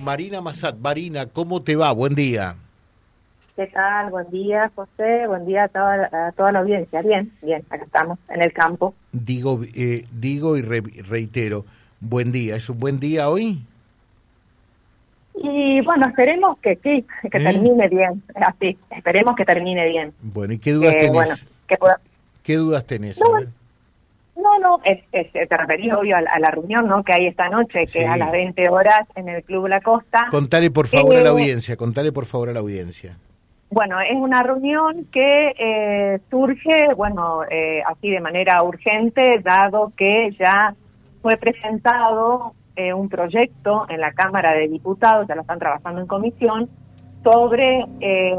Marina Massat. Marina, ¿cómo te va? Buen día. ¿Qué tal? Buen día, José. Buen día a toda, toda la audiencia. Bien, bien, acá estamos, en el campo. Digo, eh, digo y reitero, buen día. ¿Es un buen día hoy? Y bueno, esperemos que sí, que ¿Eh? termine bien. Así, esperemos que termine bien. Bueno, ¿y qué dudas tenés? ¿Qué dudas tenés? No, no, es, te referís obvio a, la reunión ¿no? que hay esta noche, que es a las 20 horas en el Club La Costa. Contale por favor a la eh, audiencia, contale por favor a la audiencia. Bueno, es una reunión que eh, surge, bueno, eh, así de manera urgente, dado que ya fue presentado un proyecto en la Cámara de Diputados, ya lo están trabajando en comisión, sobre eh,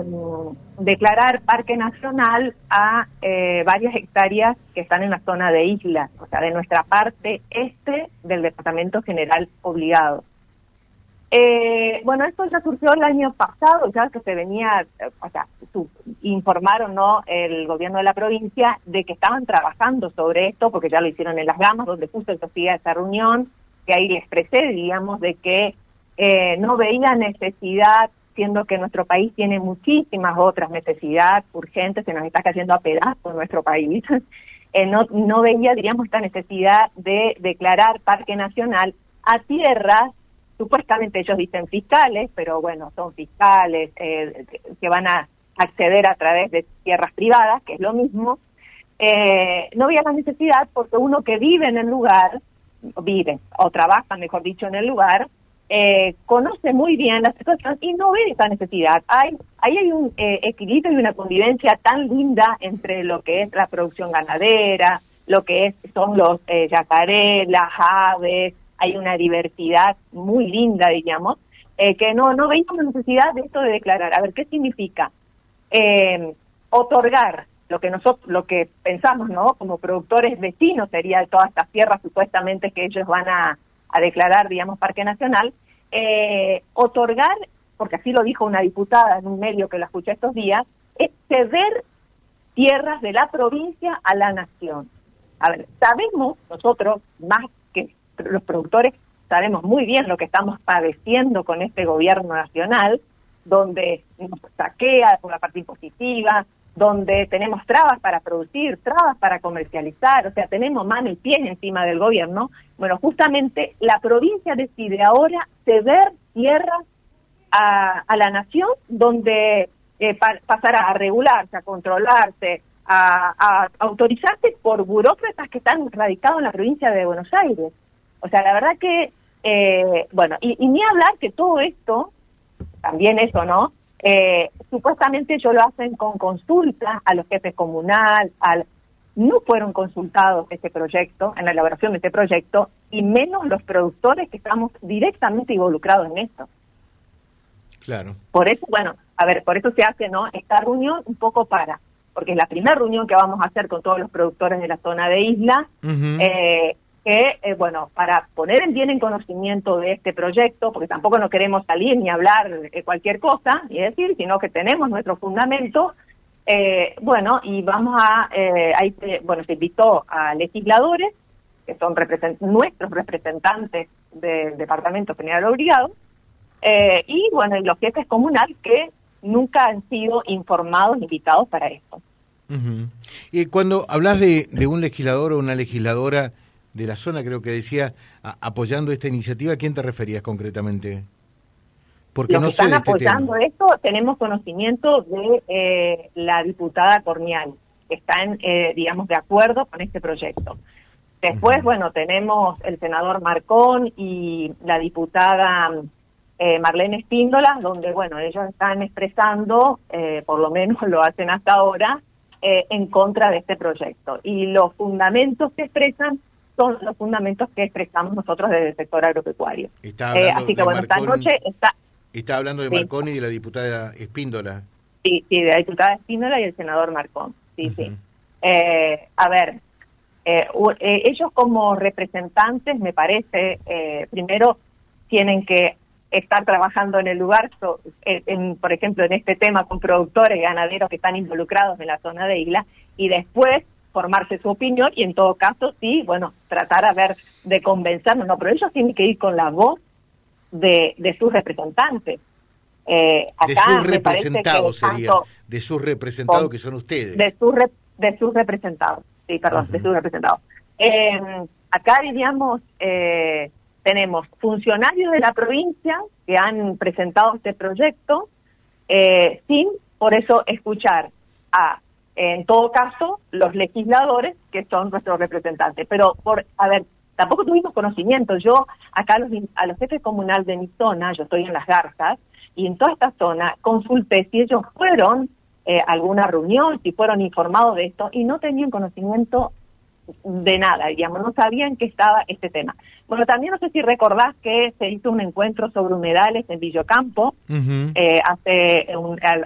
declarar parque nacional a eh, varias hectáreas que están en la zona de islas, o sea, de nuestra parte este del Departamento General Obligado. Eh, bueno, esto ya surgió el año pasado, ya que se venía, o sea, informaron ¿no? el gobierno de la provincia de que estaban trabajando sobre esto, porque ya lo hicieron en Las Gamas, donde justo Sofía esa reunión, que ahí les expresé, digamos, de que no veía necesidad siendo que nuestro país tiene muchísimas otras necesidades urgentes, se nos está cayendo a pedazos nuestro país. Eh, no, no veía, diríamos, esta necesidad de declarar parque nacional a tierras, supuestamente ellos dicen fiscales, pero bueno, son fiscales eh, que van a acceder a través de tierras privadas, que es lo mismo. Eh, no veía la necesidad porque uno que vive en el lugar, vive o trabaja, mejor dicho, en el lugar, eh, conoce muy bien la situación y no ve esa necesidad. Hay, ahí hay un eh, equilibrio y una convivencia tan linda entre lo que es la producción ganadera, lo que es, son los eh, las aves, hay una diversidad muy linda, digamos, eh, que no, no veíamos necesidad de esto de declarar. A ver, ¿qué significa? otorgar lo que nosotros, lo que pensamos, ¿no? Como productores vecinos sería todas estas tierras supuestamente que ellos van a a declarar, digamos, Parque Nacional, eh, otorgar, porque así lo dijo una diputada en un medio que la escuché estos días, es ceder tierras de la provincia a la nación. A ver, sabemos nosotros, más que los productores, sabemos muy bien lo que estamos padeciendo con este gobierno nacional, donde nos saquea por la parte impositiva, donde tenemos trabas para producir, trabas para comercializar, o sea, tenemos mano y pies encima del gobierno, bueno, justamente la provincia decide ahora ceder tierras a, la nación donde eh, pasará a regularse, a controlarse, a, autorizarse por burócratas que están radicados en la provincia de Buenos Aires. O sea, la verdad que, eh, bueno, y, y ni hablar que todo esto, también eso, ¿no? Eh, supuestamente ellos lo hacen con consulta a los jefes comunal, al no fueron consultados este proyecto, en la elaboración de este proyecto, y menos los productores que estamos directamente involucrados en esto. Claro. Por eso, bueno, a ver, por eso se hace, ¿no? Esta reunión un poco para, porque es la primera reunión que vamos a hacer con todos los productores de la zona de isla, eh, que, eh, bueno, para poner en bien en conocimiento de este proyecto, porque tampoco no queremos salir ni hablar de cualquier cosa, y decir, sino que tenemos nuestro fundamento, eh, bueno, y vamos a, eh, ahí bueno, se invitó a legisladores, que son nuestros representantes del Departamento General Obligado, eh, y bueno, los jefes comunales que nunca han sido informados, invitados para esto. Y cuando hablas de un legislador o una legisladora, de la zona, creo que decía, apoyando esta iniciativa, ¿a quién te referías concretamente? Porque Los no que están este apoyando esto, tenemos conocimiento de eh, la diputada Cornial, que están, eh, digamos, de acuerdo con este proyecto. Después, bueno, tenemos el senador Marcón y la diputada eh, Marlene Espíndola, donde, bueno, ellos están expresando, por lo menos lo hacen hasta ahora, en contra de este proyecto. Y los fundamentos que expresan son los fundamentos que expresamos nosotros desde el sector agropecuario. Eh, así que bueno, esta noche está... Está hablando de Marcón y de la diputada Espíndola. Sí, sí, de la diputada Espíndola y el senador Marcón. Sí, sí. Eh, a ver, eh, ellos como representantes, me parece, primero tienen que estar trabajando en el lugar, por ejemplo, en este tema con productores y ganaderos que están involucrados en la zona de isla, y después formarse su opinión y en todo caso sí, bueno, tratar a ver de convencernos, no, pero ellos tienen que ir con la voz de, de sus representantes. Eh, de sus representados sería, de sus representados que son ustedes. De sus, de sus representados, sí, perdón, de sus representados. Eh, acá diríamos, eh, tenemos funcionarios de la provincia que han presentado este proyecto eh, sin, por eso, escuchar a, en todo caso, los legisladores que son nuestros representantes. Pero, por, a ver, tampoco tuvimos conocimiento. Yo, acá a los, a los jefes comunales de mi zona, yo estoy en Las Garzas, y en toda esta zona consulté si ellos fueron eh, a alguna reunión, si fueron informados de esto, y no tenían conocimiento de nada, digamos, no sabían que estaba este tema. Bueno, también no sé si recordás que se hizo un encuentro sobre humedales en Villocampo, eh, hace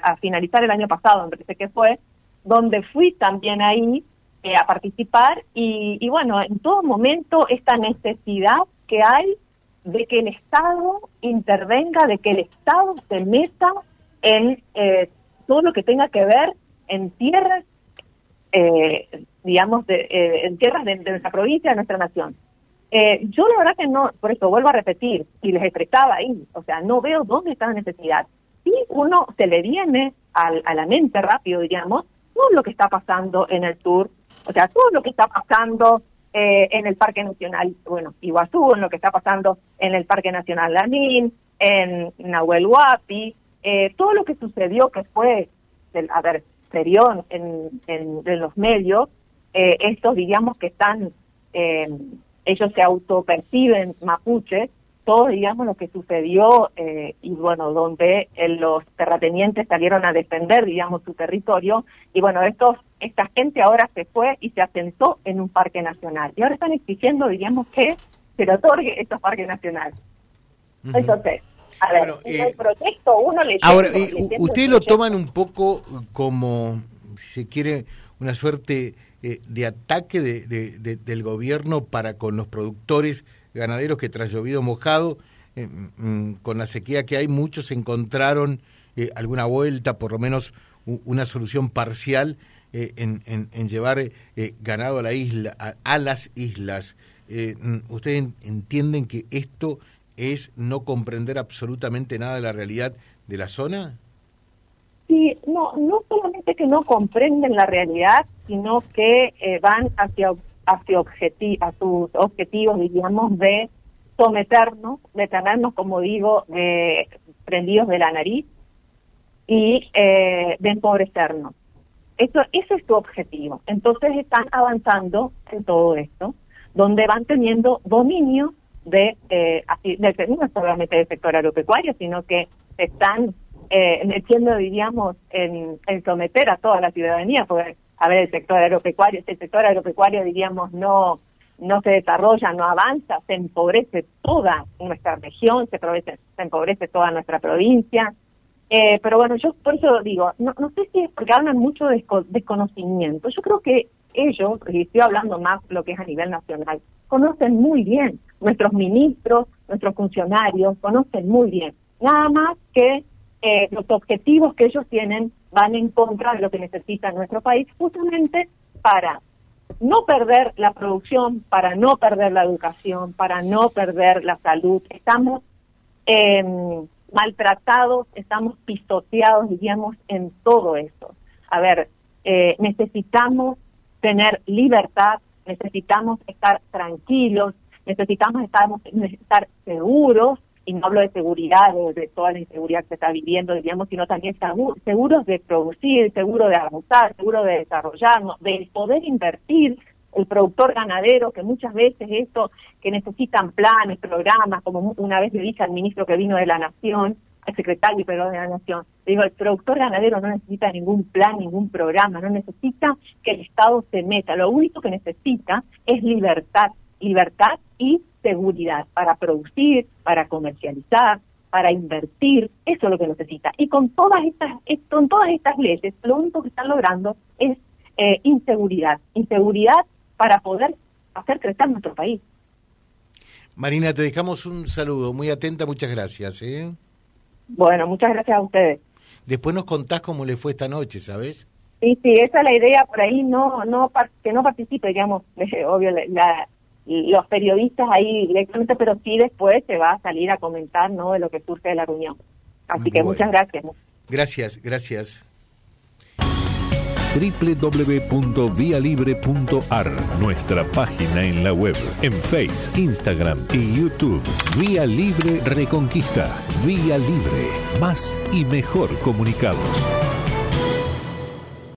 a, finalizar el año pasado, me parece que fue, donde fui también ahí eh, a participar y, y bueno, en todo momento esta necesidad que hay de que el Estado intervenga, de que el Estado se meta en eh, todo lo que tenga que ver en tierras, eh, digamos, de, eh, en tierras de, nuestra provincia, de nuestra nación. yo la verdad que no, por eso vuelvo a repetir, y les expresaba ahí, o sea, no veo dónde está la necesidad. Si uno se le viene a la mente rápido, digamos, todo lo que está pasando en el sur, o sea, todo lo que está pasando eh, en el Parque Nacional, bueno, Iguazú, en lo que está pasando en el Parque Nacional Lanín, en Nahuel Huapi, eh, todo lo que sucedió que fue, a ver, serión en, en, los medios, eh, estos diríamos que están, ellos se autoperciben mapuches, todo, digamos, lo que sucedió eh, y, bueno, donde eh, los terratenientes salieron a defender, digamos, su territorio. Y, bueno, estos, esta gente ahora se fue y se asentó en un parque nacional. Y ahora están exigiendo, digamos, que se le otorgue estos parques nacionales. Entonces, a ver, el eh, proyecto uno le Ahora, ustedes lo toman un poco como, si se quiere, una suerte de ataque de, del gobierno para con los productores ganaderos que tras llovido mojado, eh, mm, con la sequía que hay, muchos encontraron eh, alguna vuelta, por lo menos una solución parcial eh, en, en, llevar ganado a la isla, a, las islas. Mm, ¿Ustedes entienden que esto es no comprender absolutamente nada de la realidad de la zona? Sí, no, no solamente que no comprenden la realidad, sino que van hacia hacia a sus objetivos, diríamos, de someternos, de tenernos, como digo, prendidos de la nariz y eh, de empobrecernos. Eso, ese es tu objetivo. Entonces están avanzando en todo esto, donde van teniendo dominio de, eh, no solamente del sector agropecuario, sino que están eh, metiendo, diríamos, en, someter a toda la ciudadanía, porque a ver, el sector agropecuario, este sector agropecuario, diríamos, no no se desarrolla, no avanza, se empobrece toda nuestra región, se, empobrece, se empobrece toda nuestra provincia. Eh, pero bueno, yo por eso digo, no, no sé si es porque hablan mucho de desconocimiento. Yo creo que ellos, y estoy hablando más lo que es a nivel nacional, conocen muy bien, nuestros ministros, nuestros funcionarios, conocen muy bien. Nada más que eh, los objetivos que ellos tienen van en contra de lo que necesita nuestro país, justamente para no perder la producción, para no perder la educación, para no perder la salud. Estamos em, maltratados, estamos pisoteados, diríamos, en todo esto. A ver, eh, necesitamos tener libertad, necesitamos estar tranquilos, necesitamos estar, estar seguros y no hablo de seguridad, de, toda la inseguridad que se está viviendo, digamos, sino también seguros de producir, seguro de avanzar, seguro de desarrollarnos, de poder invertir. El productor ganadero, que muchas veces esto, que necesitan planes, programas, como una vez le dije al ministro que vino de la Nación, al secretario de la Nación, le digo, el productor ganadero no necesita ningún plan, ningún programa, no necesita que el Estado se meta, lo único que necesita es libertad, libertad y seguridad para producir, para comercializar, para invertir, eso es lo que necesita. Y con todas estas, eh, con todas estas leyes, lo único que están logrando es eh, inseguridad, inseguridad para poder hacer crecer nuestro país. Marina, te dejamos un saludo, muy atenta, muchas gracias. ¿eh? Bueno, muchas gracias a ustedes. Después nos contás cómo le fue esta noche, ¿sabes? Sí, sí, esa es la idea, por ahí no, no que no participe, digamos, obvio, la, los periodistas ahí directamente, pero sí después se va a salir a comentar no de lo que surge de la reunión. Así que muchas gracias. Gracias, gracias www.vialibre.ar, nuestra página en la web, en Face, Instagram y YouTube. Vía Libre Reconquista. Vía Libre. Más y mejor comunicados.